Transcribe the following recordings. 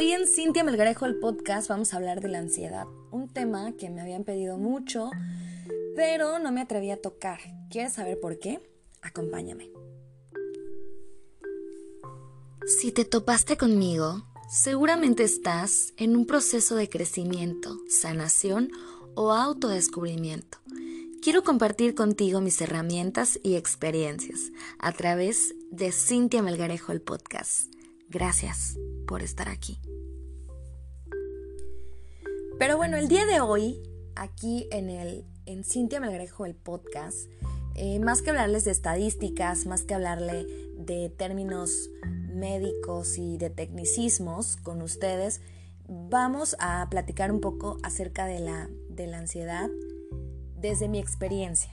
Hoy en Cintia Melgarejo el podcast vamos a hablar de la ansiedad, un tema que me habían pedido mucho, pero no me atreví a tocar. ¿Quieres saber por qué? Acompáñame. Si te topaste conmigo, seguramente estás en un proceso de crecimiento, sanación o autodescubrimiento. Quiero compartir contigo mis herramientas y experiencias a través de Cintia Melgarejo el podcast. Gracias por estar aquí. Pero bueno, el día de hoy, aquí en el en Cintia Melgarejo el podcast, eh, más que hablarles de estadísticas, más que hablarle de términos médicos y de tecnicismos con ustedes, vamos a platicar un poco acerca de la, de la ansiedad desde mi experiencia.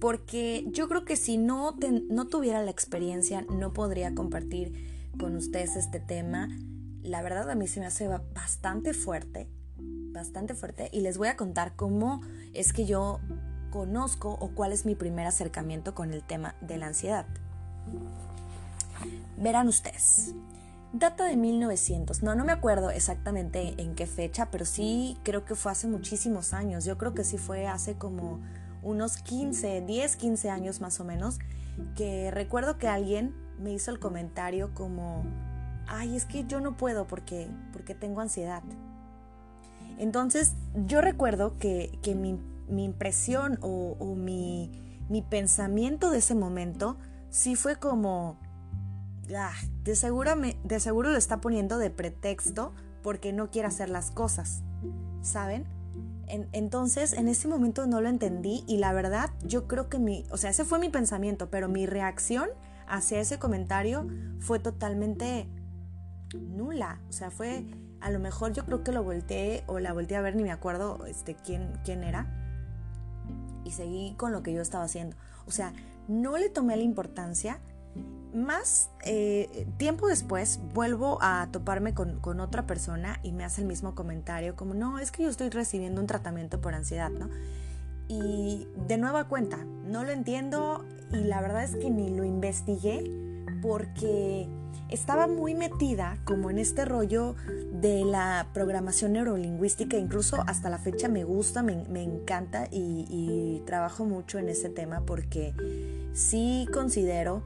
Porque yo creo que si no, no tuviera la experiencia, no podría compartir con ustedes este tema. La verdad a mí se me hace bastante fuerte, bastante fuerte y les voy a contar cómo es que yo conozco o cuál es mi primer acercamiento con el tema de la ansiedad. Verán ustedes. Data de 1900, no, no me acuerdo exactamente en qué fecha, pero sí creo que fue hace muchísimos años. Yo creo que sí fue hace como unos 15, 10, 15 años más o menos, que recuerdo que alguien me hizo el comentario como, ay, es que yo no puedo porque, porque tengo ansiedad. Entonces yo recuerdo que, mi, impresión o, mi, pensamiento de ese momento sí fue como, ah, de, seguro de seguro lo está poniendo de pretexto porque no quiere hacer las cosas, ¿saben? entonces, en ese momento no lo entendí y la verdad, yo creo que mi, o sea, ese fue mi pensamiento, pero mi reacción hacia ese comentario fue totalmente nula. O sea, fue, a lo mejor yo creo que lo volteé o la volteé a ver, ni me acuerdo este, quién, quién era. Y seguí con lo que yo estaba haciendo. O sea, no le tomé la importancia. Más eh, tiempo después vuelvo a toparme con, con, otra persona y me hace el mismo comentario como, no, es que yo estoy recibiendo un tratamiento por ansiedad, ¿no? Y de nueva cuenta, no lo entiendo, y la verdad es que ni lo investigué porque estaba muy metida como en este rollo de la programación neurolingüística, incluso hasta la fecha me gusta, me, encanta y, y, trabajo mucho en ese tema porque sí considero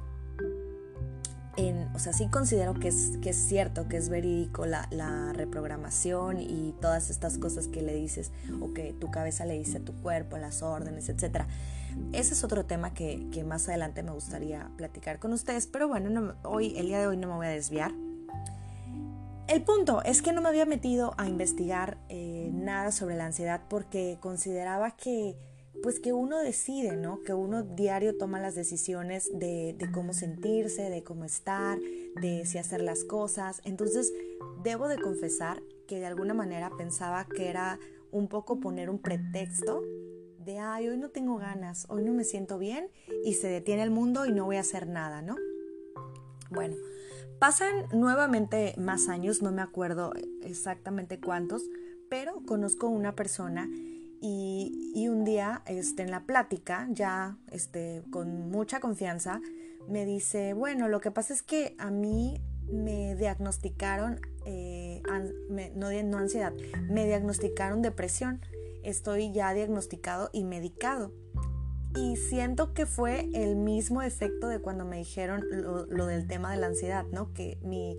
o sea, sí considero que es, que es cierto, que es verídico la, reprogramación y todas estas cosas que le dices o que tu cabeza le dice a tu cuerpo, las órdenes, etc. Ese es otro tema que, más adelante me gustaría platicar con ustedes, pero bueno, hoy, el día de hoy no me voy a desviar. El punto es que no me había metido a investigar eh, nada sobre la ansiedad porque consideraba que pues que uno decide, ¿no? Que uno diario toma las decisiones de, cómo sentirse, de cómo estar, de si hacer las cosas. Entonces, debo de confesar que de alguna manera pensaba que era un poco poner un pretexto de, ay, hoy no tengo ganas, hoy no me siento bien y se detiene el mundo y no voy a hacer nada, ¿no? Bueno, pasan nuevamente más años, no me acuerdo exactamente cuántos, pero conozco una persona y, un día este, en la plática, ya este, con mucha confianza, me dice, bueno, lo que pasa es que a mí me diagnosticaron, eh, no, no ansiedad, me diagnosticaron depresión. Estoy ya diagnosticado y medicado. Y siento que fue el mismo efecto de cuando me dijeron lo, lo del tema de la ansiedad, ¿no? Que mi,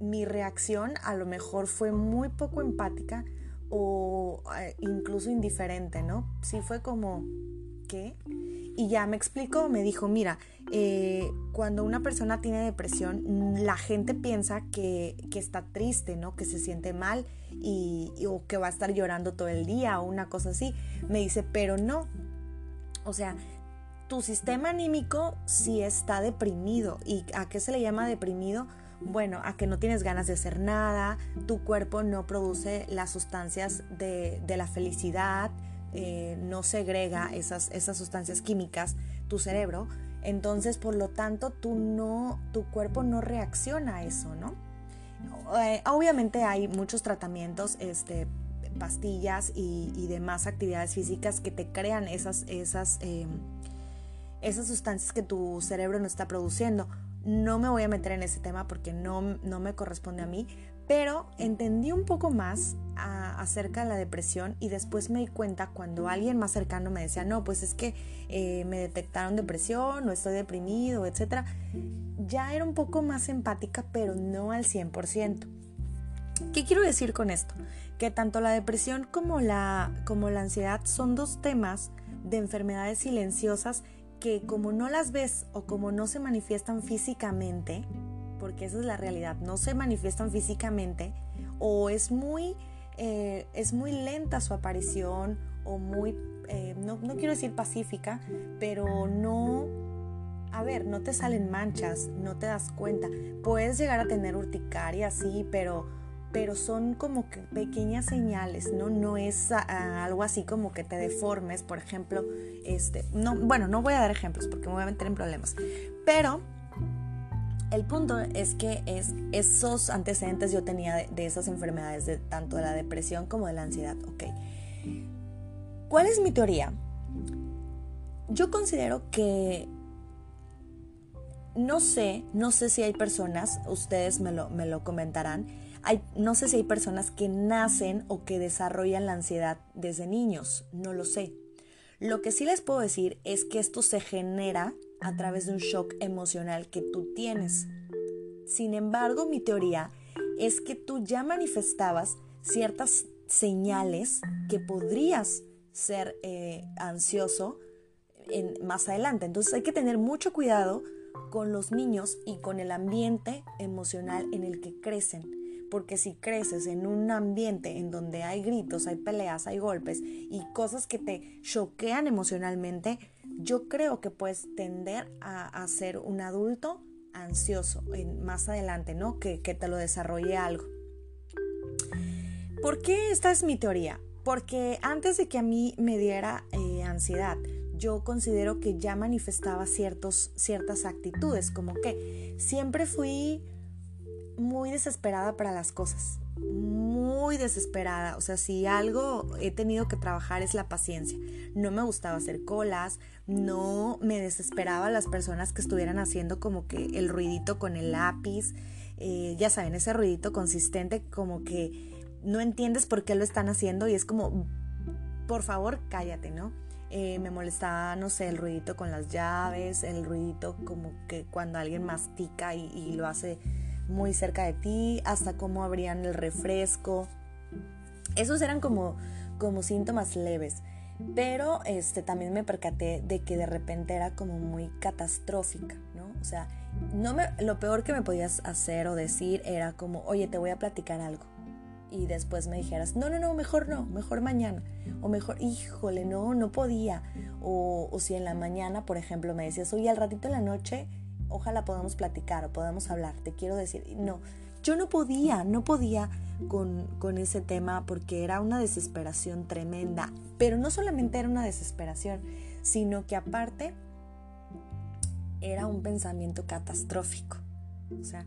mi reacción a lo mejor fue muy poco empática o incluso indiferente, ¿no? Sí fue como, ¿qué? Y ya me explicó, me dijo, mira, eh, cuando una persona tiene depresión, la gente piensa que, está triste, ¿no? Que se siente mal y, o que va a estar llorando todo el día o una cosa así. Me dice, pero no. O sea, tu sistema anímico sí está deprimido. ¿Y a qué se le llama deprimido? Bueno, a que no tienes ganas de hacer nada, tu cuerpo no produce las sustancias de, la felicidad, eh, no segrega esas, esas sustancias químicas, tu cerebro, entonces por lo tanto tú no, tu cuerpo no reacciona a eso, ¿no? Eh, obviamente hay muchos tratamientos, este, pastillas y, demás actividades físicas que te crean esas, esas, em, esas sustancias que tu cerebro no está produciendo. No me voy a meter en ese tema porque no, no me corresponde a mí, Pero entendí un poco más acerca de la depresión y después me di cuenta cuando alguien más cercano me decía, no, pues es que eh, me detectaron depresión o estoy deprimido, etc. Ya era un poco más empática, pero no al 100%. ¿Qué quiero decir con esto? Que tanto la depresión como la, como la ansiedad son dos temas de enfermedades silenciosas que como no las ves o como no se manifiestan físicamente, porque esa es la realidad, no se manifiestan físicamente o es muy eh, es muy lenta su aparición o muy, eh, no, quiero decir pacífica, pero no, a ver, no te salen manchas, no te das cuenta. Puedes llegar a tener urticaria, sí, pero, pero son como que pequeñas señales, ¿no? No es algo así como que te deformes, por ejemplo, este, no, bueno, no voy a dar ejemplos porque me voy a meter en problemas, pero el punto es que es, esos antecedentes yo tenía de, esas enfermedades, de tanto de la depresión como de la ansiedad. Ok. ¿Cuál es mi teoría? Yo considero que no sé, no sé si hay personas, ustedes me lo, me lo comentarán, no sé si hay personas que nacen o que desarrollan la ansiedad desde niños, no lo sé. Lo que sí les puedo decir es que esto se genera a través de un shock emocional que tú tienes. Sin embargo, mi teoría es que tú ya manifestabas ciertas señales que podrías ser eh, ansioso en, más adelante. Entonces hay que tener mucho cuidado con los niños y con el ambiente emocional en el que crecen. Porque si creces en un ambiente en donde hay gritos, hay peleas, hay golpes y cosas que te choquean emocionalmente, yo creo que puedes tender a, ser un adulto ansioso más adelante, ¿no? Que, te lo desarrolle algo. ¿Por qué esta es mi teoría? Porque antes de que a mí me diera eh, ansiedad, yo considero que ya manifestaba ciertos, ciertas actitudes, como que siempre fui muy desesperada para las cosas, muy desesperada. O sea, si algo he tenido que trabajar es la paciencia. No me gustaba hacer colas, no me desesperaba las personas que estuvieran haciendo como que el ruidito con el lápiz. Eh, ya saben, ese ruidito consistente como que no entiendes por qué lo están haciendo y es como, por favor, cállate, ¿no? Eh, me molestaba, no sé, el ruidito con las llaves, el ruidito como que cuando alguien mastica y lo hace muy cerca de ti, hasta cómo abrían el refresco. Esos eran como, como síntomas leves. Pero este, también me percaté de que de repente era como muy catastrófica, ¿no? O sea, no me, lo peor que me podías hacer o decir era como, oye, te voy a platicar algo. Y después me dijeras, no, no, no, mejor no, mejor mañana. O mejor, híjole, no, no podía. O, o si en la mañana, por ejemplo, me decías, oye, al ratito en la noche ojalá podamos platicar o podamos hablar, te quiero decir, no, yo no podía, no podía con, con, ese tema porque era una desesperación tremenda, pero no solamente era una desesperación, sino que aparte era un pensamiento catastrófico, o sea,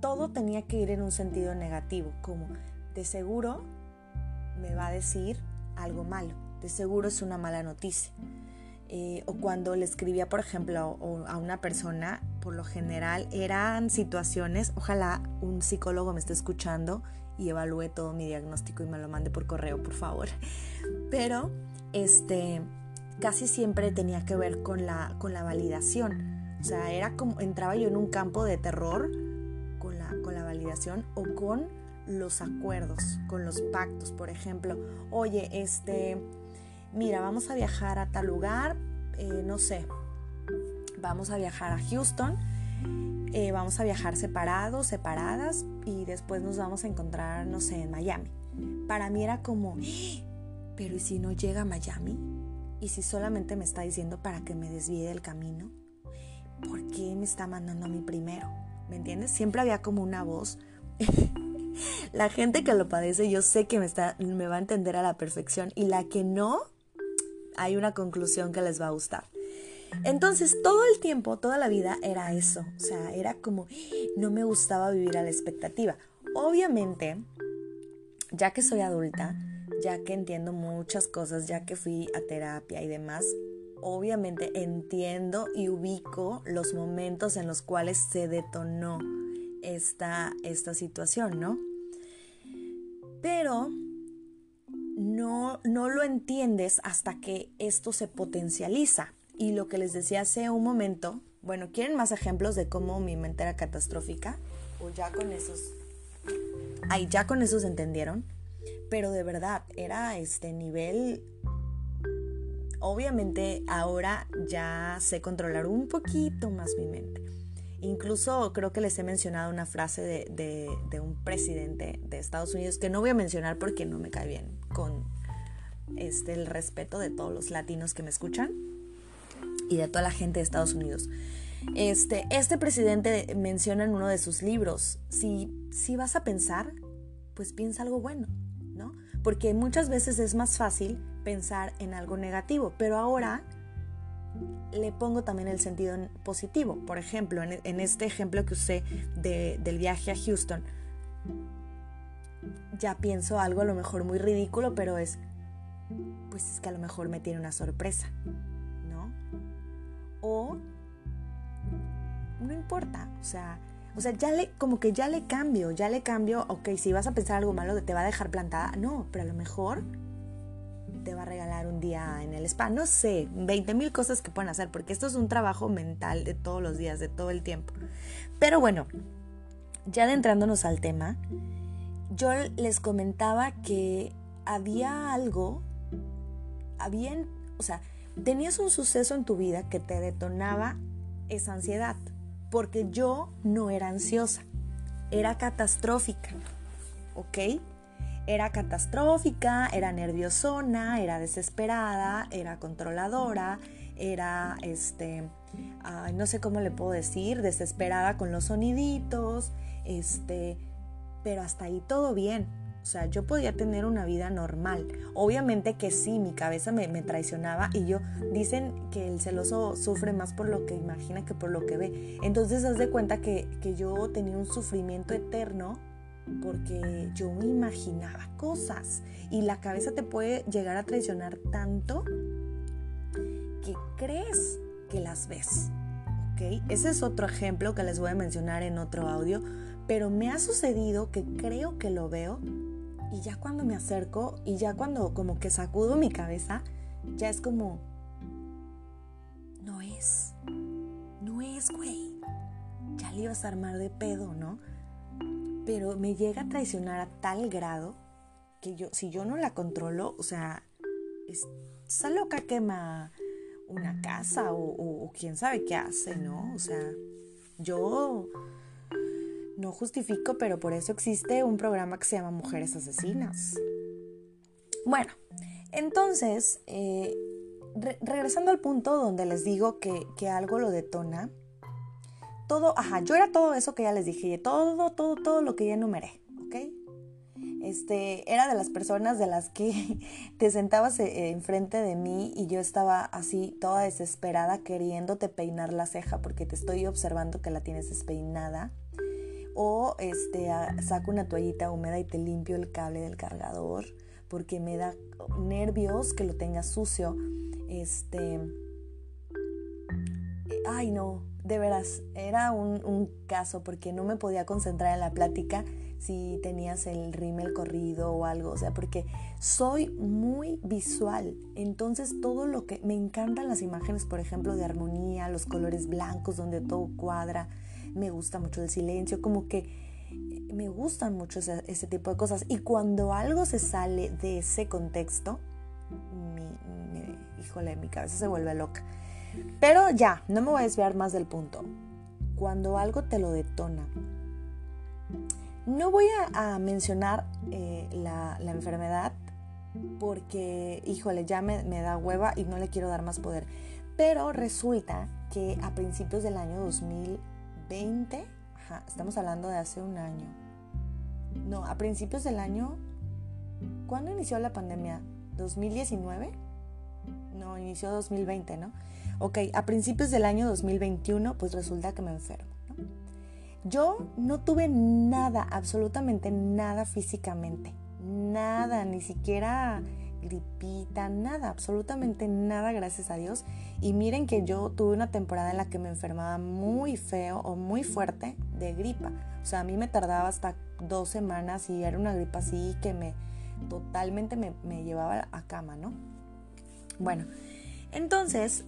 todo tenía que ir en un sentido negativo, como de seguro me va a decir algo malo, de seguro es una mala noticia eh, o cuando le escribía, por ejemplo, a una persona, por lo general eran situaciones, ojalá un psicólogo me esté escuchando y evalúe todo mi diagnóstico y me lo mande por correo, por favor. Pero este casi siempre tenía que ver con la, con la validación. O sea, era como entraba yo en un campo de terror con la, con la validación o con los acuerdos, con los pactos, por ejemplo, oye, este mira, vamos a viajar a tal lugar, eh, no sé, vamos a viajar a Houston, eh, vamos a viajar separados, separadas y después nos vamos a encontrar, no sé, en Miami. Para mí era como, ¡Ah! pero ¿y si no llega a Miami? ¿Y si solamente me está diciendo para que me desvíe del camino? ¿Por qué me está mandando a mí primero? ¿Me entiendes? Siempre había como una voz la gente que lo padece yo sé que me, está, me va a entender a la perfección y la que no, hay una conclusión que les va a gustar. Entonces, todo el tiempo, toda la vida era eso. O sea, era como, no me gustaba vivir a la expectativa. Obviamente, ya que soy adulta, ya que entiendo muchas cosas, ya que fui a terapia y demás, obviamente entiendo y ubico los momentos en los cuales se detonó esta, esta situación, ¿no? Pero no, no lo entiendes hasta que esto se potencializa. Y lo que les decía hace un momento, bueno, ¿quieren más ejemplos de cómo mi mente era catastrófica? O ya con esos... Ay, ya con esos entendieron. Pero de verdad, era este nivel... Obviamente ahora ya sé controlar un poquito más mi mente. Incluso creo que les he mencionado una frase de, un presidente de Estados Unidos que no voy a mencionar porque no me cae bien con este, el respeto de todos los latinos que me escuchan y de toda la gente de Estados Unidos. Este, este presidente menciona en uno de sus libros, si, si vas a pensar, pues piensa algo bueno, ¿no? Porque muchas veces es más fácil pensar en algo negativo, pero ahora le pongo también el sentido positivo. Por ejemplo, en, este ejemplo que usé del viaje a Houston, ya pienso algo a lo mejor muy ridículo, pero es, pues es que a lo mejor me tiene una sorpresa, ¿no? O no importa, o sea, o sea, ya le, como que ya le cambio, ya le cambio, ok, si vas a pensar algo malo, te va a dejar plantada, no, pero a lo mejor te va a regalar un día en el spa, no sé, 20 mil cosas que pueden hacer, porque esto es un trabajo mental de todos los días, de todo el tiempo. Pero bueno, ya adentrándonos al tema, yo les comentaba que había algo, había, o sea, tenías un suceso en tu vida que te detonaba esa ansiedad, porque yo no era ansiosa, era catastrófica, ¿ok? Era catastrófica, era nerviosona, era desesperada, era controladora, era, este, no sé cómo le puedo decir, desesperada con los soniditos, este, pero hasta ahí todo bien. O sea, yo podía tener una vida normal. Obviamente que sí, mi cabeza me, traicionaba y yo, dicen que el celoso sufre más por lo que imagina que por lo que ve. Entonces, haz de cuenta que, que yo tenía un sufrimiento eterno porque yo me imaginaba cosas y la cabeza te puede llegar a traicionar tanto que crees que las ves. ¿Ok? Ese es otro ejemplo que les voy a mencionar en otro audio pero me ha sucedido que creo que lo veo y ya cuando me acerco y ya cuando como que sacudo mi cabeza, ya es como, no es, no es, güey. Ya le ibas a armar de pedo, ¿no? Pero me llega a traicionar a tal grado que yo, si yo no la controlo, o sea, esa loca quema una casa o, quién sabe qué hace, ¿no? O sea, yo no justifico, pero por eso existe un programa que se llama Mujeres Asesinas. Bueno, entonces, eh, regresando al punto donde les digo que, que, algo lo detona, todo, ajá, yo era todo eso que ya les dije, todo, todo, todo lo que ya enumeré, ¿ok? Este, era de las personas de las que te sentabas eh, enfrente de mí y yo estaba así toda desesperada queriéndote peinar la ceja porque te estoy observando que la tienes despeinada o este, saco una toallita húmeda y te limpio el cable del cargador porque me da nervios que lo tenga sucio. Este, ay no, de veras, era un, caso porque no me podía concentrar en la plática si tenías el rímel corrido o algo, o sea, porque soy muy visual, entonces todo lo que me encantan las imágenes, por ejemplo, de armonía, los colores blancos donde todo cuadra, me gusta mucho el silencio, como que me gustan mucho ese, tipo de cosas. Y cuando algo se sale de ese contexto, mi, híjole, mi cabeza se vuelve loca. Pero ya, no me voy a desviar más del punto. Cuando algo te lo detona, no voy a, mencionar eh, la, enfermedad porque, híjole, ya me, da hueva y no le quiero dar más poder. Pero resulta que a principios del año 2000, 20, estamos hablando de hace un año. No, a principios del año, ¿cuándo inició la pandemia? ¿2019? Inició 2020, ¿no? Ok, a principios del año 2021, pues resulta que me enfermo. Yo no tuve nada, absolutamente nada físicamente. Nada, ni siquiera gripita, nada, absolutamente nada, gracias a Dios. Y miren que yo tuve una temporada en la que me enfermaba muy feo o muy fuerte de gripa. O sea, a mí me tardaba hasta dos semanas y era una gripa así que me totalmente me, me llevaba a cama, ¿no? Bueno, entonces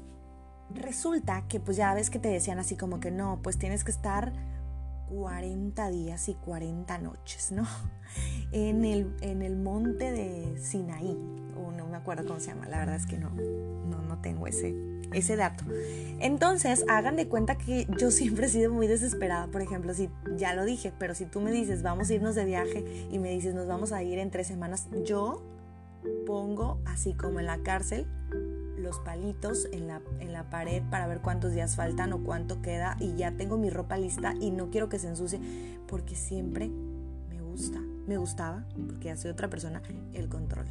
resulta que pues ya ves que te decían así como que no, pues tienes que estar 40 días y 40 noches, ¿no? En el, en el monte de Sinaí, o no me acuerdo cómo se llama, la verdad es que no, no, no tengo ese, ese dato. Entonces, hagan de cuenta que yo siempre he sido muy desesperada, por ejemplo, si ya lo dije, pero si tú me dices, vamos a irnos de viaje y me dices, nos vamos a ir en tres semanas, yo pongo así como en la cárcel los palitos en la, en la pared para ver cuántos días faltan o cuánto queda y ya tengo mi ropa lista y no quiero que se ensucie porque siempre me gusta, me gustaba, porque ya soy otra persona, el control.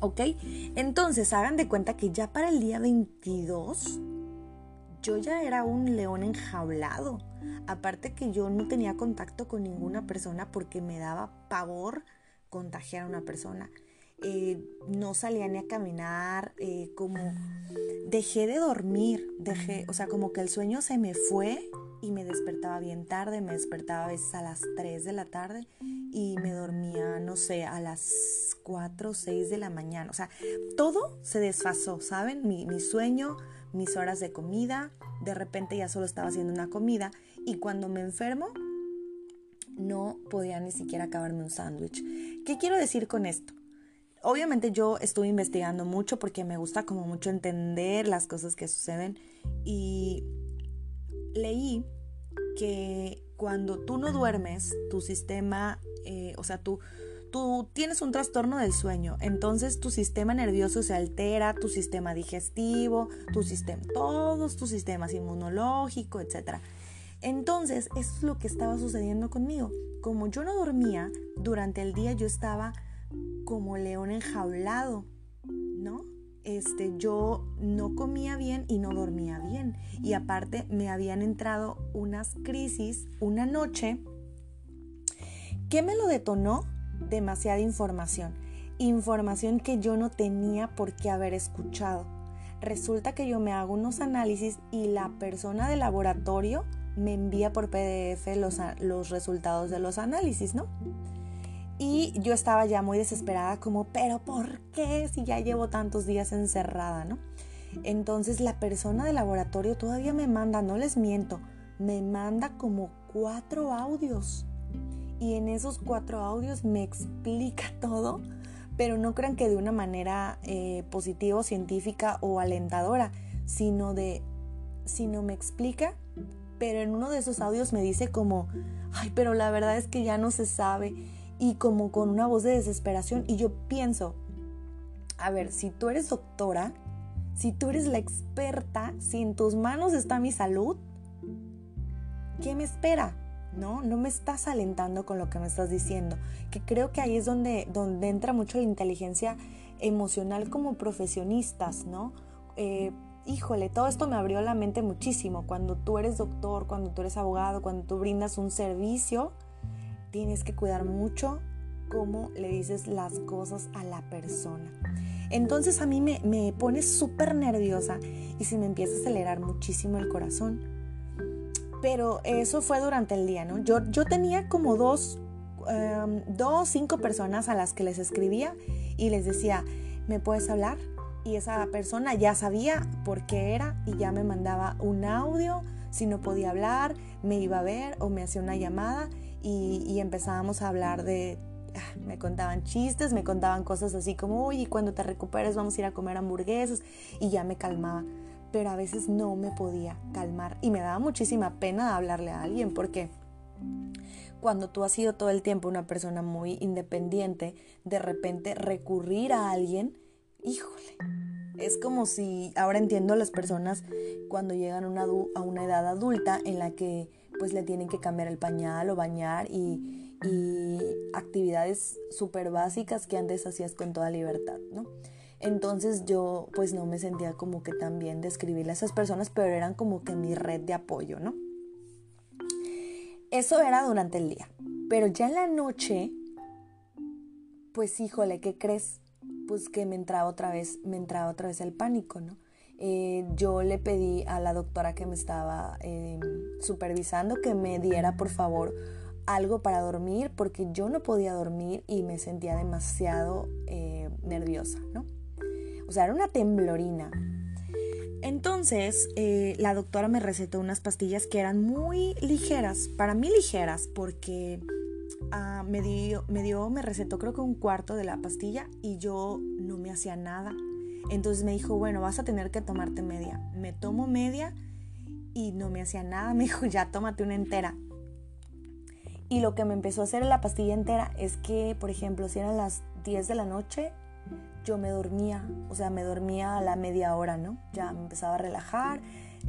¿Ok? Entonces hagan de cuenta que ya para el día 22 yo ya era un león enjaulado. Aparte que yo no tenía contacto con ninguna persona porque me daba pavor contagiar a una persona. Eh, no salía ni a caminar, eh, como dejé de dormir, dejé, o sea, como que el sueño se me fue y me despertaba bien tarde, me despertaba a veces a las 3 de la tarde y me dormía, no sé, a las 4 o 6 de la mañana. O sea, todo se desfasó, ¿saben? Mi, mi sueño, mis horas de comida, de repente ya solo estaba haciendo una comida y cuando me enfermo no podía ni siquiera acabarme un sándwich. ¿Qué quiero decir con esto? Obviamente yo estuve investigando mucho porque me gusta como mucho entender las cosas que suceden y leí que cuando tú no duermes, tu sistema, eh, o sea, tú, tú tienes un trastorno del sueño, entonces tu sistema nervioso se altera, tu sistema digestivo, tu sistema, todos tus sistemas inmunológico, etc. Entonces, eso es lo que estaba sucediendo conmigo. Como yo no dormía, durante el día yo estaba como león enjaulado, ¿no? Este, yo no comía bien y no dormía bien. Y aparte me habían entrado unas crisis una noche. ¿Qué me lo detonó? Demasiada información. Información que yo no tenía por qué haber escuchado. Resulta que yo me hago unos análisis y la persona del laboratorio me envía por PDF los, los resultados de los análisis, ¿no? Y yo estaba ya muy desesperada como, pero ¿por qué si ya llevo tantos días encerrada, no? Entonces la persona del laboratorio todavía me manda, no les miento, me manda como cuatro audios. Y en esos cuatro audios me explica todo, pero no crean que de una manera eh, positiva, científica o alentadora, sino de, sino me explica, pero en uno de esos audios me dice como, ay, pero la verdad es que ya no se sabe y como con una voz de desesperación y yo pienso, a ver, si tú eres doctora, si tú eres la experta, si en tus manos está mi salud, ¿qué me espera? ¿No? No me estás alentando con lo que me estás diciendo. Que creo que ahí es donde, donde entra mucho la inteligencia emocional como profesionistas, ¿no? Eh, híjole, todo esto me abrió la mente muchísimo. Cuando tú eres doctor, cuando tú eres abogado, cuando tú brindas un servicio, tienes que cuidar mucho cómo le dices las cosas a la persona. Entonces a mí me, me pone súper nerviosa y se me empieza a acelerar muchísimo el corazón. Pero eso fue durante el día, ¿no? Yo, yo tenía como dos, um, dos, cinco personas a las que les escribía y les decía, ¿me puedes hablar? Y esa persona ya sabía por qué era y ya me mandaba un audio, si no podía hablar, me iba a ver o me hacía una llamada y, empezábamos a hablar de, ah, me contaban chistes, me contaban cosas así como, uy, cuando te recuperes vamos a ir a comer hamburguesas y ya me calmaba. Pero a veces no me podía calmar y me daba muchísima pena hablarle a alguien porque cuando tú has sido todo el tiempo una persona muy independiente, de repente recurrir a alguien, híjole, es como si, ahora entiendo a las personas cuando llegan a una, a una edad adulta en la que pues le tienen que cambiar el pañal o bañar y, actividades súper básicas que antes hacías con toda libertad, ¿no? Entonces yo pues no me sentía como que tan bien describirle a esas personas, pero eran como que mi red de apoyo, ¿no? Eso era durante el día, pero ya en la noche, pues híjole, ¿qué crees? pues que me entraba otra vez, me entraba otra vez el pánico, ¿no? Eh, yo le pedí a la doctora que me estaba em, supervisando que me diera por favor algo para dormir porque yo no podía dormir y me sentía demasiado eh, nerviosa, ¿no? O sea, era una temblorina. Entonces, eh, la doctora me recetó unas pastillas que eran muy ligeras, para mí ligeras, porque ah, me, dio, me dio, me recetó creo que un cuarto de la pastilla y yo no me hacía nada. Entonces me dijo, bueno, vas a tener que tomarte media. Me tomo media y no me hacía nada. Me dijo, ya tómate una entera. Y lo que me empezó a hacer en la pastilla entera es que, por ejemplo, si eran las 10 de la noche, yo me dormía, o sea, me dormía a la media hora, ¿no? Ya me empezaba a relajar,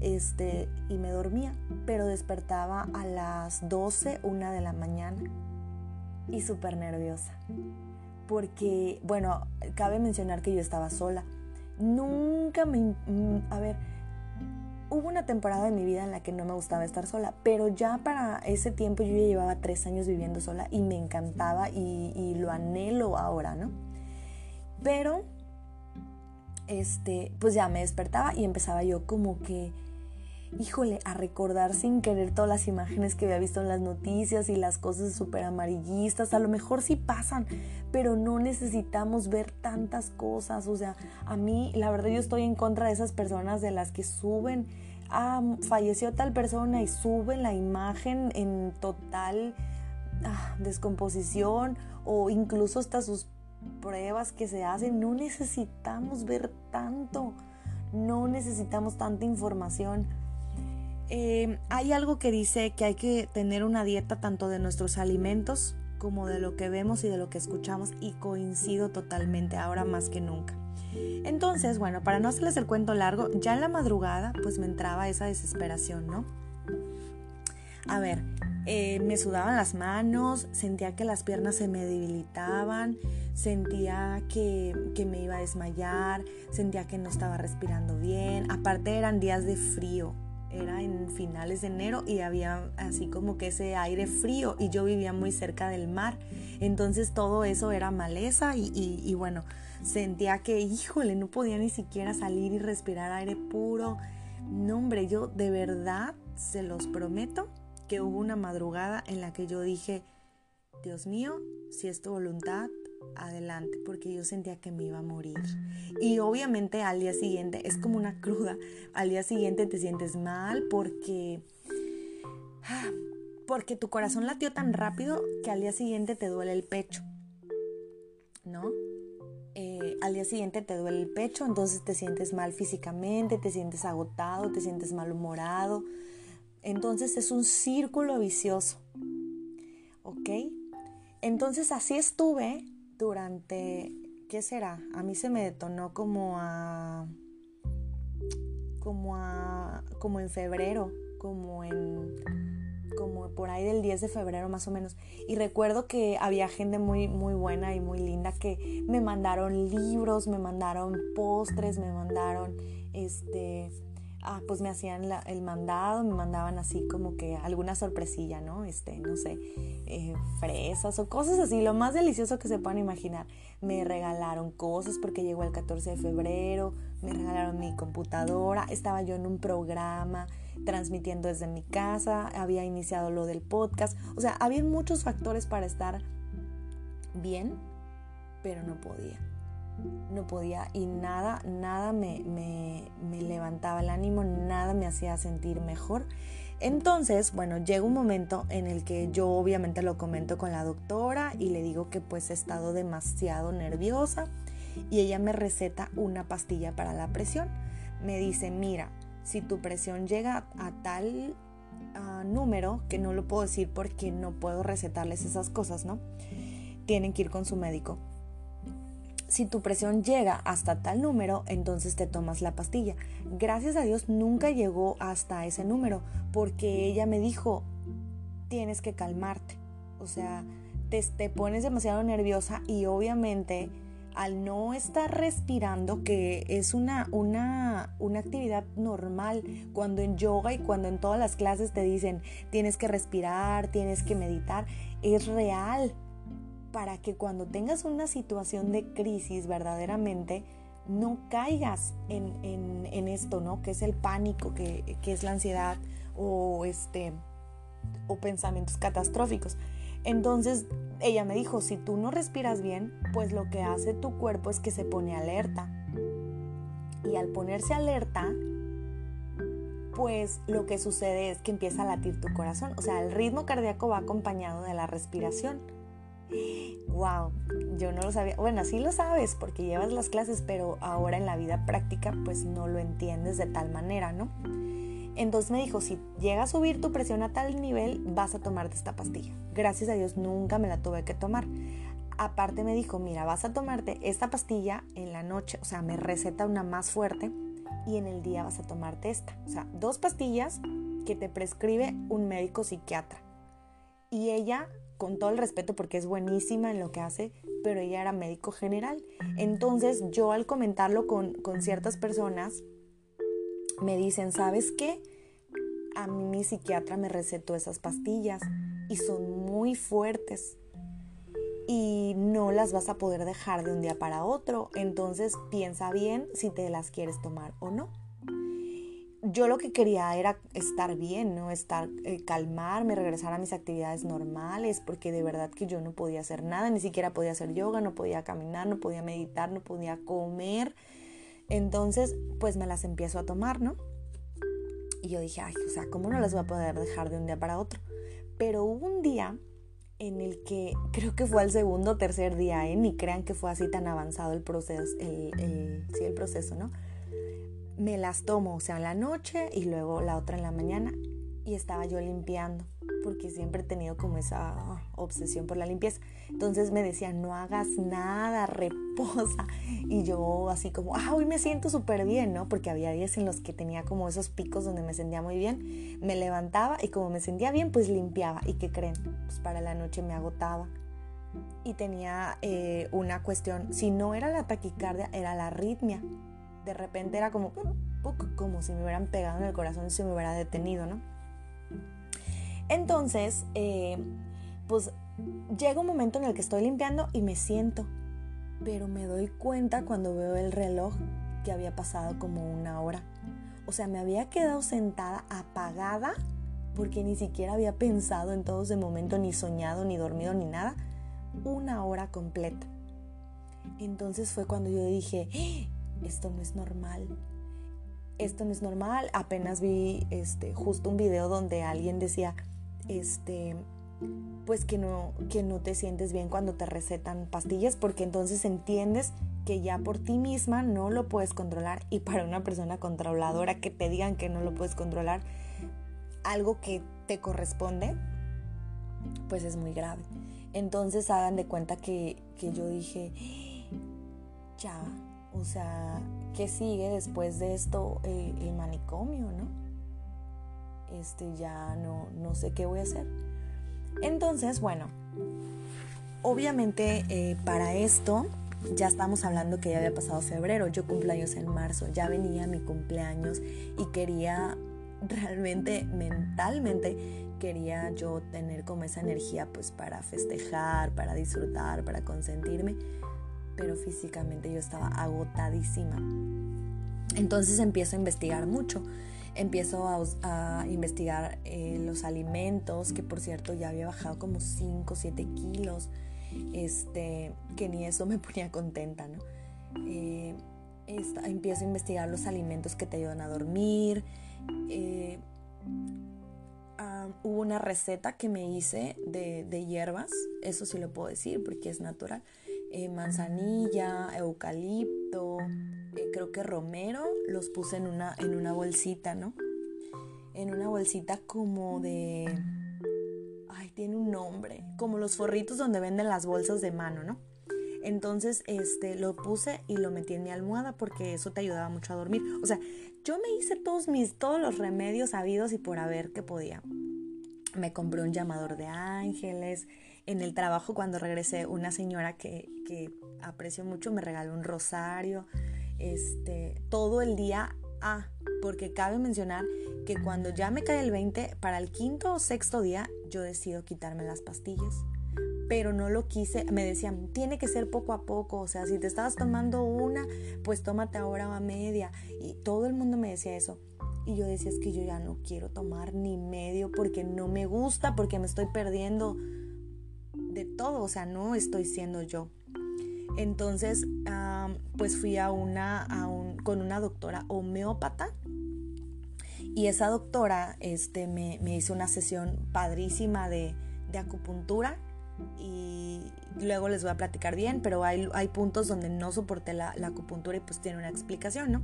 este, y me dormía, pero despertaba a las 12, una de la mañana y súper nerviosa. Porque, bueno, cabe mencionar que yo estaba sola. Nunca me... Mm, a ver, hubo una temporada de mi vida en la que no me gustaba estar sola, pero ya para ese tiempo yo ya llevaba tres años viviendo sola y me encantaba y, y lo anhelo ahora, ¿no? Pero, este, pues ya me despertaba y empezaba yo como que, híjole, a recordar sin querer todas las imágenes que había visto en las noticias y las cosas súper amarillistas. A lo mejor sí pasan, pero no necesitamos ver tantas cosas. O sea, a mí, la verdad, yo estoy en contra de esas personas de las que suben, ah, falleció tal persona y suben la imagen en total ah, descomposición o incluso hasta sus pruebas que se hacen, no necesitamos ver tanto, no necesitamos tanta información. Eh, hay algo que dice que hay que tener una dieta tanto de nuestros alimentos como de lo que vemos y de lo que escuchamos y coincido totalmente ahora más que nunca. Entonces, bueno, para no hacerles el cuento largo, ya en la madrugada pues me entraba esa desesperación, ¿no? A ver, eh, me sudaban las manos, sentía que las piernas se me debilitaban, sentía que, que, me iba a desmayar, sentía que no estaba respirando bien. Aparte eran días de frío, era en finales de enero y había así como que ese aire frío y yo vivía muy cerca del mar. Entonces todo eso era maleza y, bueno, sentía que, híjole, no podía ni siquiera salir y respirar aire puro. No, hombre, yo de verdad se los prometo que hubo una madrugada en la que yo dije, Dios mío, si es tu voluntad, adelante, porque yo sentía que me iba a morir. Y obviamente al día siguiente es como una cruda. Al día siguiente te sientes mal porque ah, porque tu corazón latió tan rápido que al día siguiente te duele el pecho. ¿No? Eh, al día siguiente te duele el pecho, entonces te sientes mal físicamente, te sientes agotado, te sientes malhumorado, entonces es un círculo vicioso. ¿Ok? Entonces así estuve durante, ¿qué será? A mí se me detonó como a, como a, como en febrero, como en, como por ahí del 10 de febrero más o menos. Y recuerdo que había gente muy, muy buena y muy linda que me mandaron libros, me mandaron postres, me mandaron, este, ah, pues me hacían el mandado, me mandaban así como que alguna sorpresilla, ¿no? Este, no sé, eh, fresas o cosas así, lo más delicioso que se puedan imaginar. Me regalaron cosas porque llegó el 14 de febrero, me regalaron mi computadora, estaba yo en un programa transmitiendo desde mi casa, había iniciado lo del podcast, o sea, había muchos factores para estar bien, pero no podía no podía y nada, nada me, levantaba el ánimo, nada me hacía sentir mejor. Entonces, bueno, llega un momento en el que yo obviamente lo comento con la doctora y le digo que pues he estado demasiado nerviosa y ella me receta una pastilla para la presión. Me dice, mira, si tu presión llega a tal número, que no lo puedo decir porque no puedo recetarles esas cosas, ¿no? Tienen que ir con su médico si tu presión llega hasta tal número, entonces te tomas la pastilla. Gracias a Dios nunca llegó hasta ese número, porque ella me dijo, tienes que calmarte. O sea, te, pones demasiado nerviosa y obviamente al no estar respirando, que es una, una, una, actividad normal, cuando en yoga y cuando en todas las clases te dicen tienes que respirar, tienes que meditar, es real, para que cuando tengas una situación de crisis verdaderamente no caigas en, esto, ¿no? Que es el pánico, que, que, es la ansiedad o, este, o pensamientos catastróficos. Entonces ella me dijo, si tú no respiras bien, pues lo que hace tu cuerpo es que se pone alerta. Y al ponerse alerta, pues lo que sucede es que empieza a latir tu corazón. O sea, el ritmo cardíaco va acompañado de la respiración. Wow, yo no lo sabía. Bueno, sí lo sabes porque llevas las clases, pero ahora en la vida práctica pues no lo entiendes de tal manera, ¿no? Entonces me dijo, si llega a subir tu presión a tal nivel, vas a tomarte esta pastilla. Gracias a Dios nunca me la tuve que tomar. Aparte me dijo, mira, vas a tomarte esta pastilla en la noche, o sea, me receta una más fuerte y en el día vas a tomarte esta. O sea, dos pastillas que te prescribe un médico psiquiatra. Y ella, con todo el respeto porque es buenísima en lo que hace, pero ella era médico general. Entonces yo al comentarlo con, con ciertas personas, me dicen, ¿sabes qué? A mí mi psiquiatra me recetó esas pastillas y son muy fuertes y no las vas a poder dejar de un día para otro. Entonces piensa bien si te las quieres tomar o no. Yo lo que quería era estar bien, ¿no? Estar, eh, calmarme, regresar a mis actividades normales, porque de verdad que yo no podía hacer nada, ni siquiera podía hacer yoga, no podía caminar, no podía meditar, no podía comer. Entonces, pues me las empiezo a tomar, ¿no? Y yo dije, ay, o sea, ¿cómo no las voy a poder dejar de un día para otro? Pero hubo un día en el que creo que fue el segundo o tercer día, ¿eh? ni crean que fue así tan avanzado el proceso, sí, el proceso, ¿no? Me las tomo, o sea, en la noche y luego la otra en la mañana y estaba yo limpiando porque siempre he tenido como esa obsesión por la limpieza. Entonces me decían, no hagas nada, reposa. Y yo así como, ah, hoy me siento súper bien, ¿no? Porque había días en los que tenía como esos picos donde me sentía muy bien. Me levantaba y como me sentía bien, pues limpiaba. ¿Y qué creen? Pues para la noche me agotaba. Y tenía eh, una cuestión, si no era la taquicardia, era la arritmia. De repente era como, como si me hubieran pegado en el corazón y se me hubiera detenido, ¿no? Entonces, eh, pues llega un momento en el que estoy limpiando y me siento, pero me doy cuenta cuando veo el reloj que había pasado como una hora. O sea, me había quedado sentada apagada porque ni siquiera había pensado en todo ese momento, ni soñado, ni dormido, ni nada. Una hora completa. Entonces fue cuando yo dije. Esto no es normal. Esto no es normal. Apenas vi este, justo un video donde alguien decía, este, pues que no, que no te sientes bien cuando te recetan pastillas, porque entonces entiendes que ya por ti misma no lo puedes controlar y para una persona controladora que te digan que no lo puedes controlar, algo que te corresponde, pues es muy grave. Entonces hagan de cuenta que, yo dije, ya, o sea, ¿qué sigue después de esto? Eh, el manicomio, ¿no? este, ya no, no sé qué voy a hacer. Entonces, bueno, obviamente eh, para esto ya estamos hablando que ya había pasado febrero, yo cumpleaños en marzo, ya venía mi cumpleaños y quería realmente mentalmente quería yo tener como esa energía pues para festejar, para disfrutar, para consentirme, pero físicamente yo estaba agotadísima. Entonces empiezo a investigar mucho empiezo a, investigar eh, los alimentos, que por cierto ya había bajado como 5 o 7 kilos, este, que ni eso me ponía contenta, ¿no? Eh, empiezo a investigar los alimentos que te ayudan a dormir. Eh, ah, hubo una receta que me hice de, de, hierbas, eso sí lo puedo decir porque es natural. Manzanilla, eucalipto, eh, creo que romero, los puse en una, en una bolsita, ¿no? En una bolsita como de... Ay, tiene un nombre, como los forritos donde venden las bolsas de mano, ¿no? Entonces, este, lo puse y lo metí en mi almohada porque eso te ayudaba mucho a dormir. O sea, yo me hice todos mis, todos los remedios habidos y por haber que podía. Me compré un llamador de ángeles. En el trabajo, cuando regresé, una señora que, que aprecio mucho me regaló un rosario este, todo el día a, porque cabe mencionar que cuando ya me cae el 20, para el quinto o sexto día yo decido quitarme las pastillas, pero no lo quise, me decían, tiene que ser poco a poco, o sea, si te estabas tomando una, pues tómate ahora a media. Y todo el mundo me decía eso. Y yo decía, es que yo ya no quiero tomar ni medio porque no me gusta, porque me estoy perdiendo de todo, o sea, no estoy siendo yo. Entonces, pues fui a una, con una doctora homeópata y esa doctora este, me, hizo una sesión padrísima de, acupuntura y luego les voy a platicar bien, pero hay, hay puntos donde no soporté la, acupuntura y pues tiene una explicación, ¿no?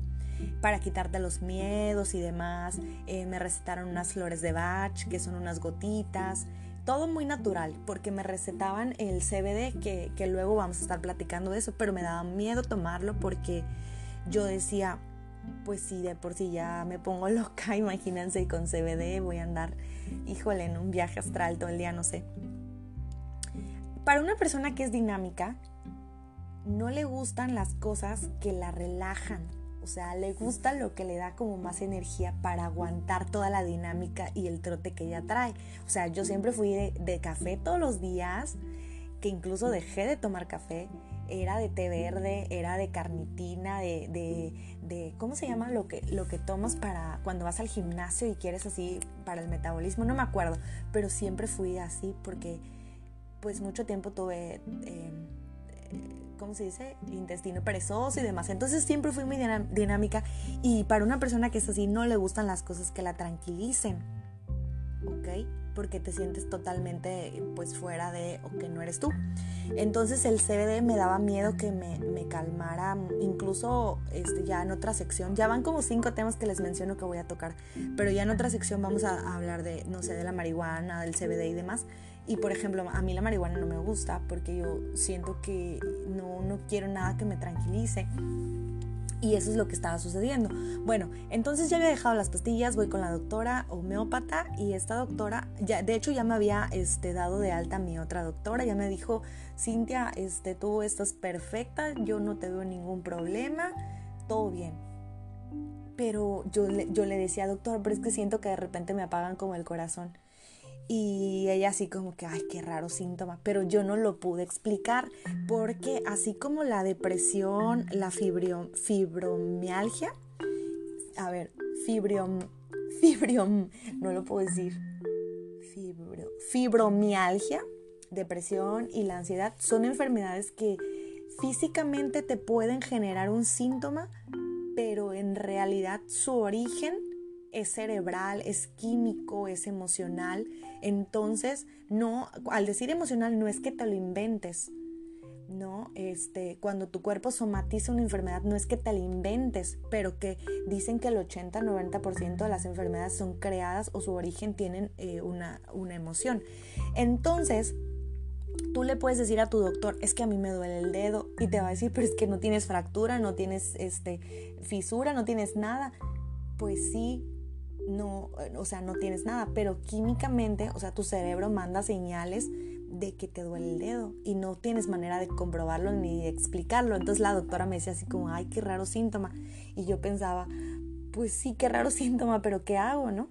Para quitarte los miedos y demás. Eh, me recetaron unas flores de Bach, que son unas gotitas todo muy natural, porque me recetaban el CBD, que, que, luego vamos a estar platicando de eso, pero me daba miedo tomarlo porque yo decía, pues si de por sí ya me pongo loca, imagínense, con CBD voy a andar, híjole, en un viaje astral todo el día, no sé. Para una persona que es dinámica, no le gustan las cosas que la relajan, sea, le gusta lo que le da como más energía para aguantar toda la dinámica y el trote que ella trae. O sea, yo siempre fui de, café todos los días, que incluso dejé de tomar café. Era de té verde, era de carnitina, de, de, de, ¿cómo se llama? Lo que, lo que tomas para cuando vas al gimnasio y quieres así para el metabolismo, no me acuerdo, pero siempre fui así porque pues mucho tiempo tuve... Eh, ¿cómo se dice? Intestino perezoso y demás. Entonces siempre fui muy dinámica y para una persona que es así no le gustan las cosas que la tranquilicen, ¿ok? Porque te sientes totalmente pues fuera de o que no eres tú. Entonces el CBD me daba miedo que me, me calmara, incluso este, ya en otra sección, ya van como cinco temas que les menciono que voy a tocar, pero ya en otra sección vamos a, a hablar de, no sé, de la marihuana, del CBD y demás. Y por ejemplo, a mí la marihuana no me gusta porque yo siento que no, no quiero nada que me tranquilice. Y eso es lo que estaba sucediendo. Bueno, entonces ya había dejado las pastillas, voy con la doctora homeópata y esta doctora, ya, de hecho ya me había este, dado de alta mi otra doctora, ya me dijo, Cintia, este, tú estás perfecta, yo no te veo ningún problema, todo bien. Pero yo, yo le decía, doctor, pero es que siento que de repente me apagan como el corazón. Y ella así como que, ay, qué raro síntoma, pero yo no lo pude explicar porque así como la depresión, la fibromialgia, a ver, fibriom, fibriom, no lo puedo decir, fibro, fibromialgia, depresión y la ansiedad son enfermedades que físicamente te pueden generar un síntoma, pero en realidad su origen es cerebral, es químico, es emocional. Entonces, no, al decir emocional no es que te lo inventes. No, este, cuando tu cuerpo somatiza una enfermedad no es que te la inventes, pero que dicen que el 80-90% de las enfermedades son creadas o su origen tienen eh, una, una emoción. Entonces, tú le puedes decir a tu doctor, es que a mí me duele el dedo y te va a decir, pero es que no tienes fractura, no tienes este, fisura, no tienes nada. Pues sí, no, o sea, no tienes nada, pero químicamente, o sea, tu cerebro manda señales de que te duele el dedo y no tienes manera de comprobarlo ni de explicarlo. Entonces la doctora me decía así como, ay, qué raro síntoma. Y yo pensaba, pues sí, qué raro síntoma, pero ¿qué hago, no?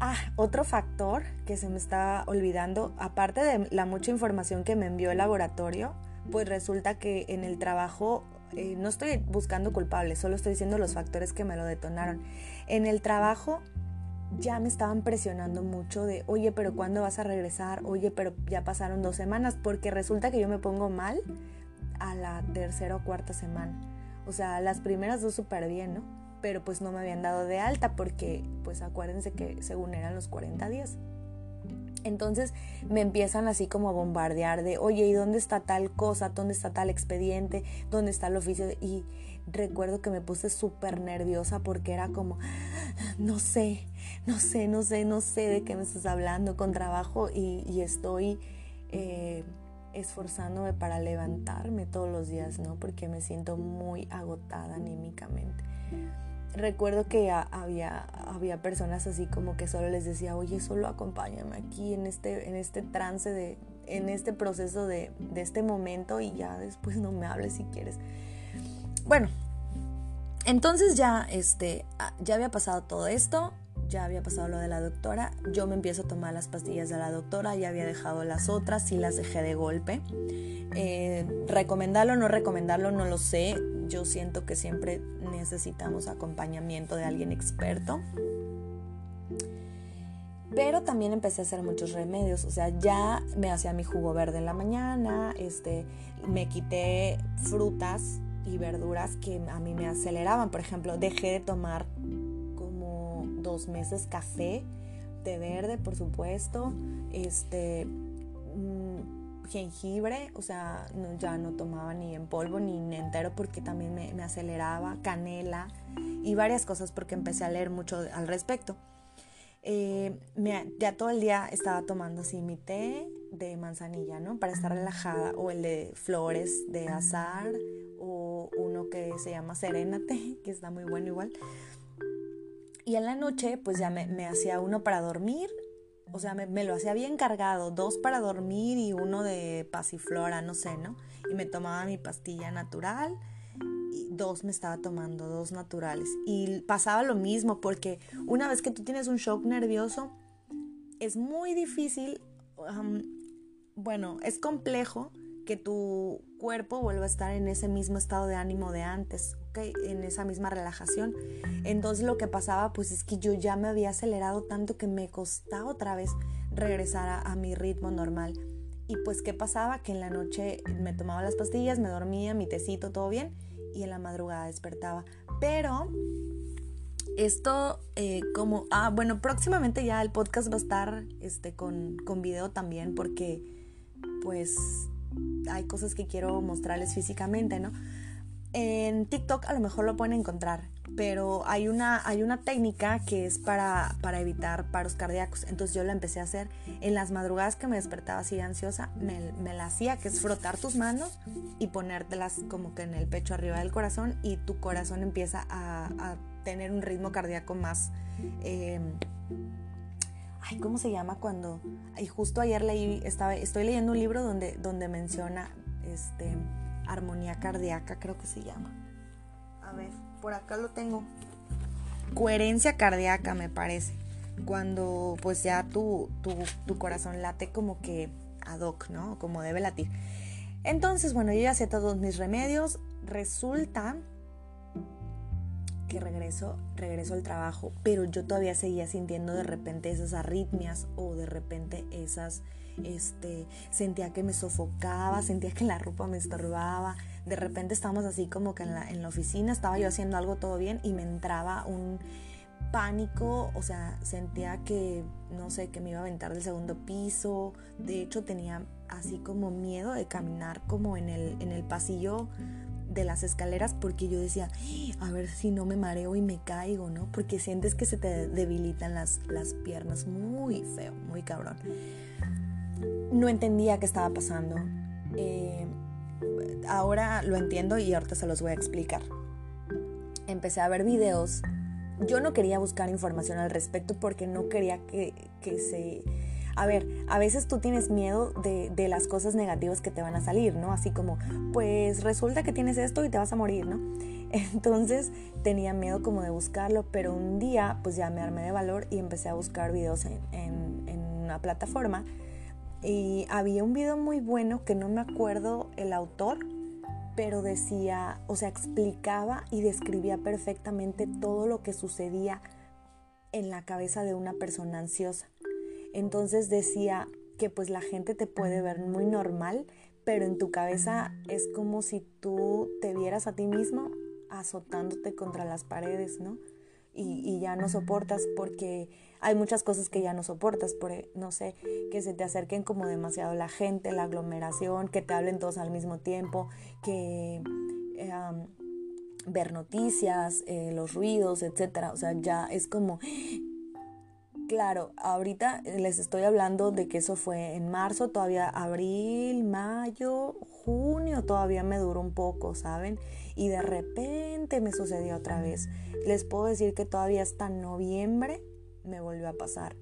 Ah, otro factor que se me está olvidando, aparte de la mucha información que me envió el laboratorio, pues resulta que en el trabajo eh, no estoy buscando culpables, solo estoy diciendo los factores que me lo detonaron. En el trabajo ya me estaban presionando mucho de, oye, pero ¿cuándo vas a regresar? Oye, pero ya pasaron dos semanas, porque resulta que yo me pongo mal a la tercera o cuarta semana. O sea, las primeras dos súper bien, ¿no? Pero pues no me habían dado de alta porque, pues acuérdense que según eran los 40 días. Entonces me empiezan así como a bombardear de, oye, ¿y dónde está tal cosa? ¿Dónde está tal expediente? ¿Dónde está el oficio? Y recuerdo que me puse súper nerviosa porque era como, no sé, no sé, no sé, no sé de qué me estás hablando con trabajo y, estoy eh, esforzándome para levantarme todos los días, ¿no? Porque me siento muy agotada anímicamente recuerdo que había, había personas así como que solo les decía, oye, solo acompáñame aquí en este, en este trance de, en este proceso de, de este momento y ya después no me hables si quieres. Bueno, entonces ya, este, ah, ya había pasado todo esto, ya había pasado lo de la doctora, yo me empiezo a tomar las pastillas de la doctora, ya había dejado las otras, sí las dejé de golpe. Eh, recomendarlo o no recomendarlo, no lo sé. Yo siento que siempre necesitamos acompañamiento de alguien experto. Pero también empecé a hacer muchos remedios, o sea, ya me hacía mi jugo verde en la mañana, este, me quité frutas y verduras que a mí me aceleraban. Por ejemplo, dejé de tomar como dos meses café, de verde, por supuesto, este, mm, jengibre, o sea, ya no tomaba ni en polvo ni en entero porque también me, me aceleraba, canela y varias cosas porque empecé a leer mucho al respecto. Eh, ya todo el día estaba tomando así mi té de manzanilla, ¿no? Para estar relajada, o el de flores de azar, o que se llama Serénate, que está muy bueno igual. Y en la noche, pues ya me, hacía uno para dormir, o sea, me, me, lo hacía bien cargado, dos para dormir y uno de pasiflora, no sé, ¿no? Y me tomaba mi pastilla natural dos me estaba tomando, dos naturales. Y pasaba lo mismo porque una vez que tú tienes un shock nervioso, es muy difícil, bueno, es complejo que tu cuerpo vuelva a estar en ese mismo estado de ánimo de antes, ¿ok? En esa misma relajación. Entonces lo que pasaba pues es que yo ya me había acelerado tanto que me costaba otra vez regresar a, mi ritmo normal. Y pues qué pasaba que en la noche me tomaba las pastillas, me dormía, mi tecito, todo bien y en la madrugada despertaba. Pero esto eh, como, ah, bueno, próximamente ya el podcast va a estar este, con, con video también porque pues hay cosas que quiero mostrarles físicamente, ¿no? En TikTok a lo mejor lo pueden encontrar pero hay una, hay una técnica que es para, para, evitar paros cardíacos. Entonces yo la empecé a hacer en las madrugadas que me despertaba así ansiosa, me, la hacía, que es frotar tus manos y ponértelas como que en el pecho arriba del corazón y tu corazón empieza a, a tener un ritmo cardíaco más... Eh, ay, ¿cómo se llama cuando? Y justo ayer leí, estaba, estoy leyendo un libro donde, donde menciona este, armonía cardíaca, creo que se llama. A ver por acá lo tengo. Coherencia cardíaca, me parece. Cuando pues ya tu, tu, corazón late como que ad hoc, ¿no? Como debe latir. Entonces, bueno, yo ya sé todos mis remedios. Resulta que regreso, regreso al trabajo, pero yo todavía seguía sintiendo de repente esas arritmias o de repente esas, este, sentía que me sofocaba, sentía que la ropa me estorbaba, de repente estábamos así como que en la, en la oficina, estaba yo haciendo algo todo bien y me entraba un pánico, o sea, sentía que, no sé, que me iba a aventar del segundo piso, de hecho tenía así como miedo de caminar como en el, en el pasillo de las escaleras porque yo decía, a ver si no me mareo y me caigo, ¿no? Porque sientes que se te debilitan las, las piernas, muy feo, muy cabrón. No entendía qué estaba pasando. Eh, ahora lo entiendo y ahorita se los voy a explicar. Empecé a ver videos. Yo no quería buscar información al respecto porque no quería que, se... A ver, a veces tú tienes miedo de, de, las cosas negativas que te van a salir, ¿no? Así como, pues resulta que tienes esto y te vas a morir, ¿no? Entonces tenía miedo como de buscarlo, pero un día pues ya me armé de valor y empecé a buscar videos en, en, en una plataforma y había un video muy bueno que no me acuerdo el autor, pero decía, o sea, explicaba y describía perfectamente todo lo que sucedía en la cabeza de una persona ansiosa. Entonces decía que pues la gente te puede ver muy normal, pero en tu cabeza es como si tú te vieras a ti mismo azotándote contra las paredes, ¿no? y, ya no soportas porque hay muchas cosas que ya no soportas, por, e, no sé, que se te acerquen como demasiado la gente, la aglomeración, que te hablen todos al mismo tiempo, que ver noticias, eh, los ruidos, etcétera. O sea, ya es como Claro, ahorita les estoy hablando de que eso fue en marzo, todavía abril, mayo, junio, todavía me duró un poco, ¿saben? Y de repente me sucedió otra vez. Les puedo decir que todavía hasta noviembre me volvió a pasar.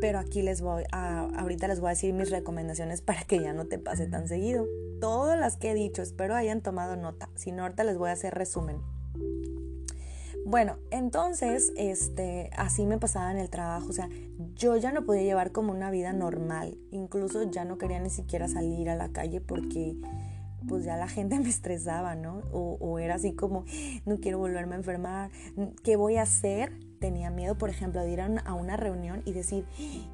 Pero aquí les voy a, ahorita les voy a decir mis recomendaciones para que ya no te pase tan seguido. Todas las que he dicho, espero hayan tomado nota. Si no, ahorita les voy a hacer resumen. Bueno, entonces, este, así me pasaba en el trabajo, o sea, yo ya no podía llevar como una vida normal, incluso ya no quería ni siquiera salir a la calle porque pues ya la gente me estresaba, ¿no? O, o, era así como, no quiero volverme a enfermar, ¿qué voy a hacer? Tenía miedo, por ejemplo, de ir a una, reunión y decir,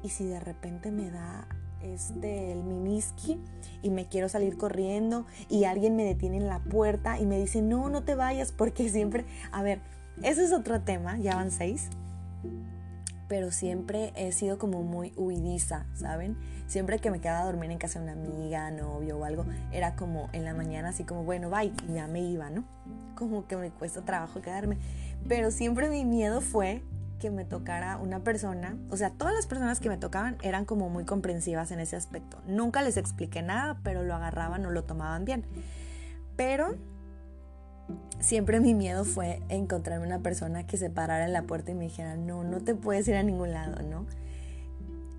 ¿y si de repente me da este, el mimiski y me quiero salir corriendo y alguien me detiene en la puerta y me dice, no, no te vayas porque siempre, a ver, ese es otro tema, ya van seis, pero siempre he sido como muy huidiza, ¿saben? Siempre que me quedaba a dormir en casa de una amiga, novio o algo, era como en la mañana así como, bueno, bye, ya me iba, ¿no? Como que me cuesta trabajo quedarme. Pero siempre mi miedo fue que me tocara una persona, o sea, todas las personas que me tocaban eran como muy comprensivas en ese aspecto. Nunca les expliqué nada, pero lo agarraban o lo tomaban bien. Pero siempre mi miedo fue encontrarme una persona que se parara en la puerta y me dijera, no, no te puedes ir a ningún lado, ¿no?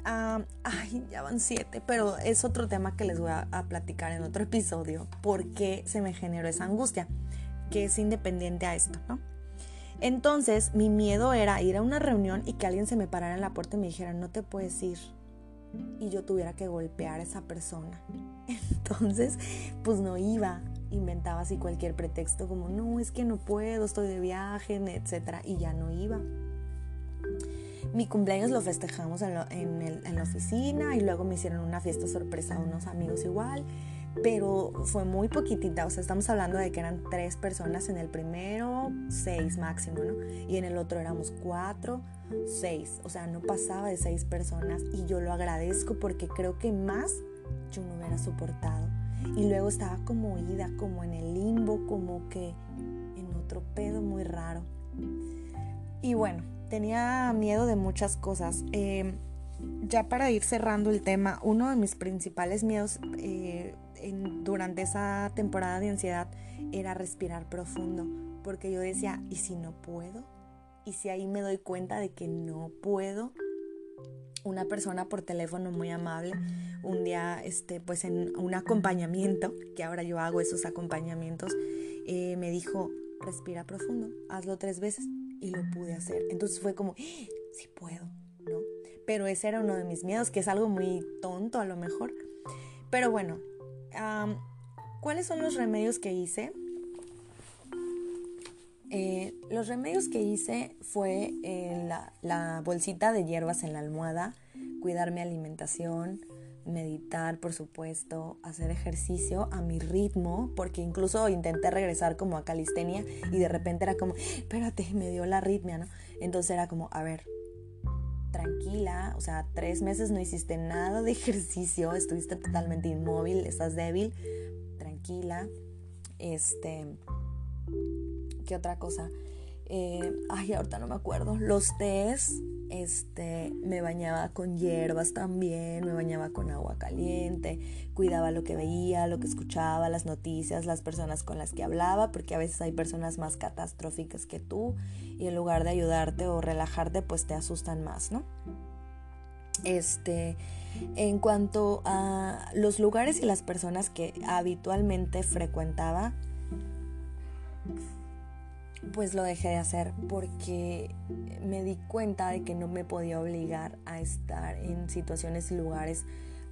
ay, ya van siete, pero es otro tema que les voy a, a platicar en otro episodio, porque se me generó esa angustia, que es independiente a esto, ¿no? Entonces mi miedo era ir a una reunión y que alguien se me parara en la puerta y me dijera, no te puedes ir. Y yo tuviera que golpear a esa persona. Entonces, pues no iba. Inventaba así cualquier pretexto como, no, es que no puedo, estoy de viaje, etc. Y ya no iba. Mi cumpleaños lo festejamos en, en la oficina y luego me hicieron una fiesta sorpresa a unos amigos igual pero fue muy poquitita, o sea, estamos hablando de que eran tres personas en el primero, seis máximo, ¿no? Y en el otro éramos cuatro, seis, o sea, no pasaba de seis personas y yo lo agradezco porque creo que más yo no hubiera soportado. Y luego estaba como ida, como en el limbo, como que en otro pedo muy raro. Y bueno, tenía miedo de muchas cosas. Eh, ya para ir cerrando el tema, uno de mis principales miedos eh, durante esa temporada de ansiedad era respirar profundo, porque yo decía, ¿y si no puedo? ¿Y si ahí me doy cuenta de que no puedo? Una persona por teléfono muy amable, un día, este, pues en un acompañamiento, que ahora yo hago esos acompañamientos, eh, me dijo, respira profundo, hazlo tres veces y lo pude hacer. Entonces fue como, ¡Ah! sí puedo, ¿no? Pero ese era uno de mis miedos, que es algo muy tonto a lo mejor. Pero bueno, ¿Cuáles son los remedios que hice? Eh, los remedios que hice fue eh, la, bolsita de hierbas en la almohada, cuidar mi alimentación, meditar, por supuesto, hacer ejercicio a mi ritmo, porque incluso intenté regresar como a calistenia y de repente era como, espérate, me dio la arritmia, ¿no? Entonces era como, a ver, tranquila, o sea, tres meses no hiciste nada de ejercicio, estuviste totalmente inmóvil, estás débil, tranquila. Este, ¿qué otra cosa? Eh, ay, ahorita no me acuerdo. Los tés, este, me bañaba con hierbas también, me bañaba con agua caliente, cuidaba lo que veía, lo que escuchaba, las noticias, las personas con las que hablaba, porque a veces hay personas más catastróficas que tú y en lugar de ayudarte o relajarte, pues te asustan más, ¿no? Este, en cuanto a los lugares y las personas que habitualmente frecuentaba, pues lo dejé de hacer porque me di cuenta de que no me podía obligar a estar en situaciones y lugares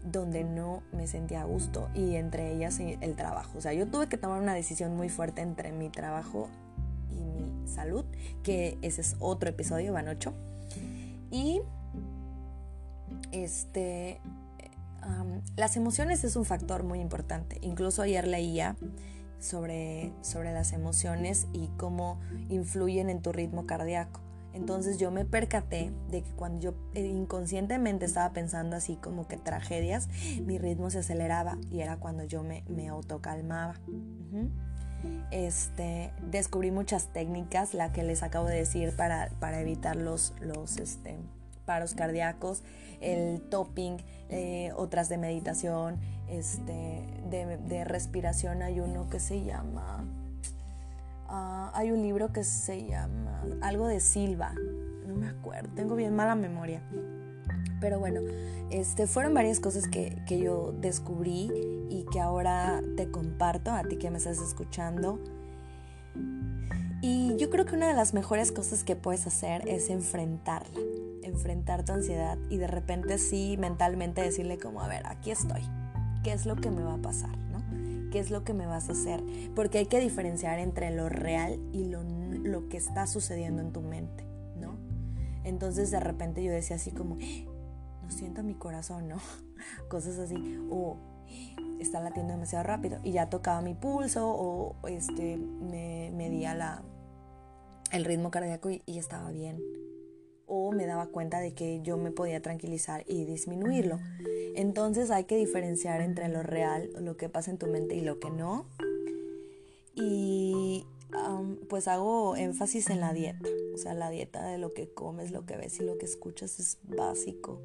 donde no me sentía a gusto y entre ellas el trabajo. O sea, yo tuve que tomar una decisión muy fuerte entre mi trabajo y mi salud, que ese es otro episodio, van ocho. Y este, las emociones es un factor muy importante. Incluso ayer leía sobre, sobre las emociones y cómo influyen en tu ritmo cardíaco. Entonces yo me percaté de que cuando yo eh, inconscientemente estaba pensando así como que tragedias, mi ritmo se aceleraba y era cuando yo me, me autocalmaba. Este, descubrí muchas técnicas, la que les acabo de decir para, para evitar los, los este, paros cardíacos, el topping, eh, otras de meditación, este, de, respiración. Hay uno que se llama, ah, hay un libro que se llama algo de Silva, no me acuerdo, tengo bien mala memoria. Pero bueno, este, fueron varias cosas que, que yo descubrí y que ahora te comparto a ti que me estás escuchando yo creo que una de las mejores cosas que puedes hacer es enfrentarla, enfrentar tu ansiedad y de repente sí mentalmente decirle como, a ver, aquí estoy, ¿qué es lo que me va a pasar? ¿no? ¿Qué es lo que me vas a hacer? Porque hay que diferenciar entre lo real y lo, lo que está sucediendo en tu mente, ¿no? Entonces de repente yo decía así como, no siento mi corazón, ¿no? Cosas así, o está latiendo demasiado rápido y ya tocaba mi pulso o este me medía la el ritmo cardíaco y, estaba bien o me daba cuenta de que yo me podía tranquilizar y disminuirlo. Entonces hay que diferenciar entre lo real, lo que pasa en tu mente y lo que no. Y pues hago énfasis en la dieta. O sea, la dieta de lo que comes, lo que ves y lo que escuchas es básico.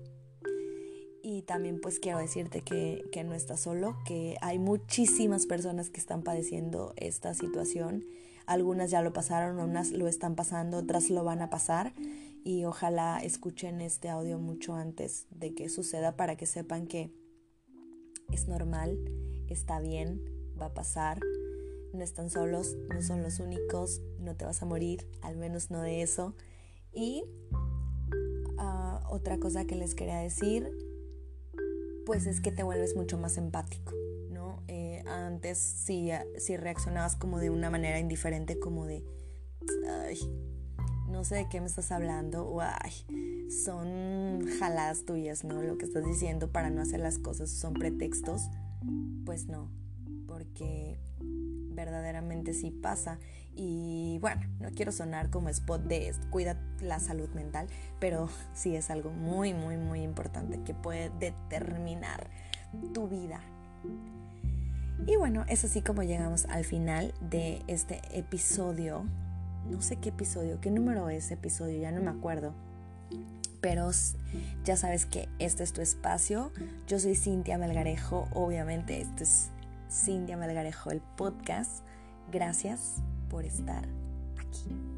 Y también pues quiero decirte que, que, no estás solo, que hay muchísimas personas que están padeciendo esta situación. Algunas ya lo pasaron, unas lo están pasando, otras lo van a pasar. Y ojalá escuchen este audio mucho antes de que suceda para que sepan que es normal, está bien, va a pasar. No están solos, no son los únicos, no te vas a morir, al menos no de eso. Y ah, otra cosa que les quería decir pues es que te vuelves mucho más empático, ¿no? Eh, antes si, si reaccionabas como de una manera indiferente, como de, no sé de qué me estás hablando, son jaladas tuyas, ¿no? Lo que estás diciendo para no hacer las cosas son pretextos, pues no, porque verdaderamente sí pasa. Y bueno, no quiero sonar como spot de cuida la salud mental, pero sí es algo muy, muy, muy importante que puede determinar tu vida. Y bueno, es así como llegamos al final de este episodio. No sé qué episodio, qué número es episodio, ya no me acuerdo. Pero ya sabes que este es tu espacio. Yo soy Cintia Melgarejo, obviamente este es Cintia Melgarejo, el podcast. Gracias por estar aquí.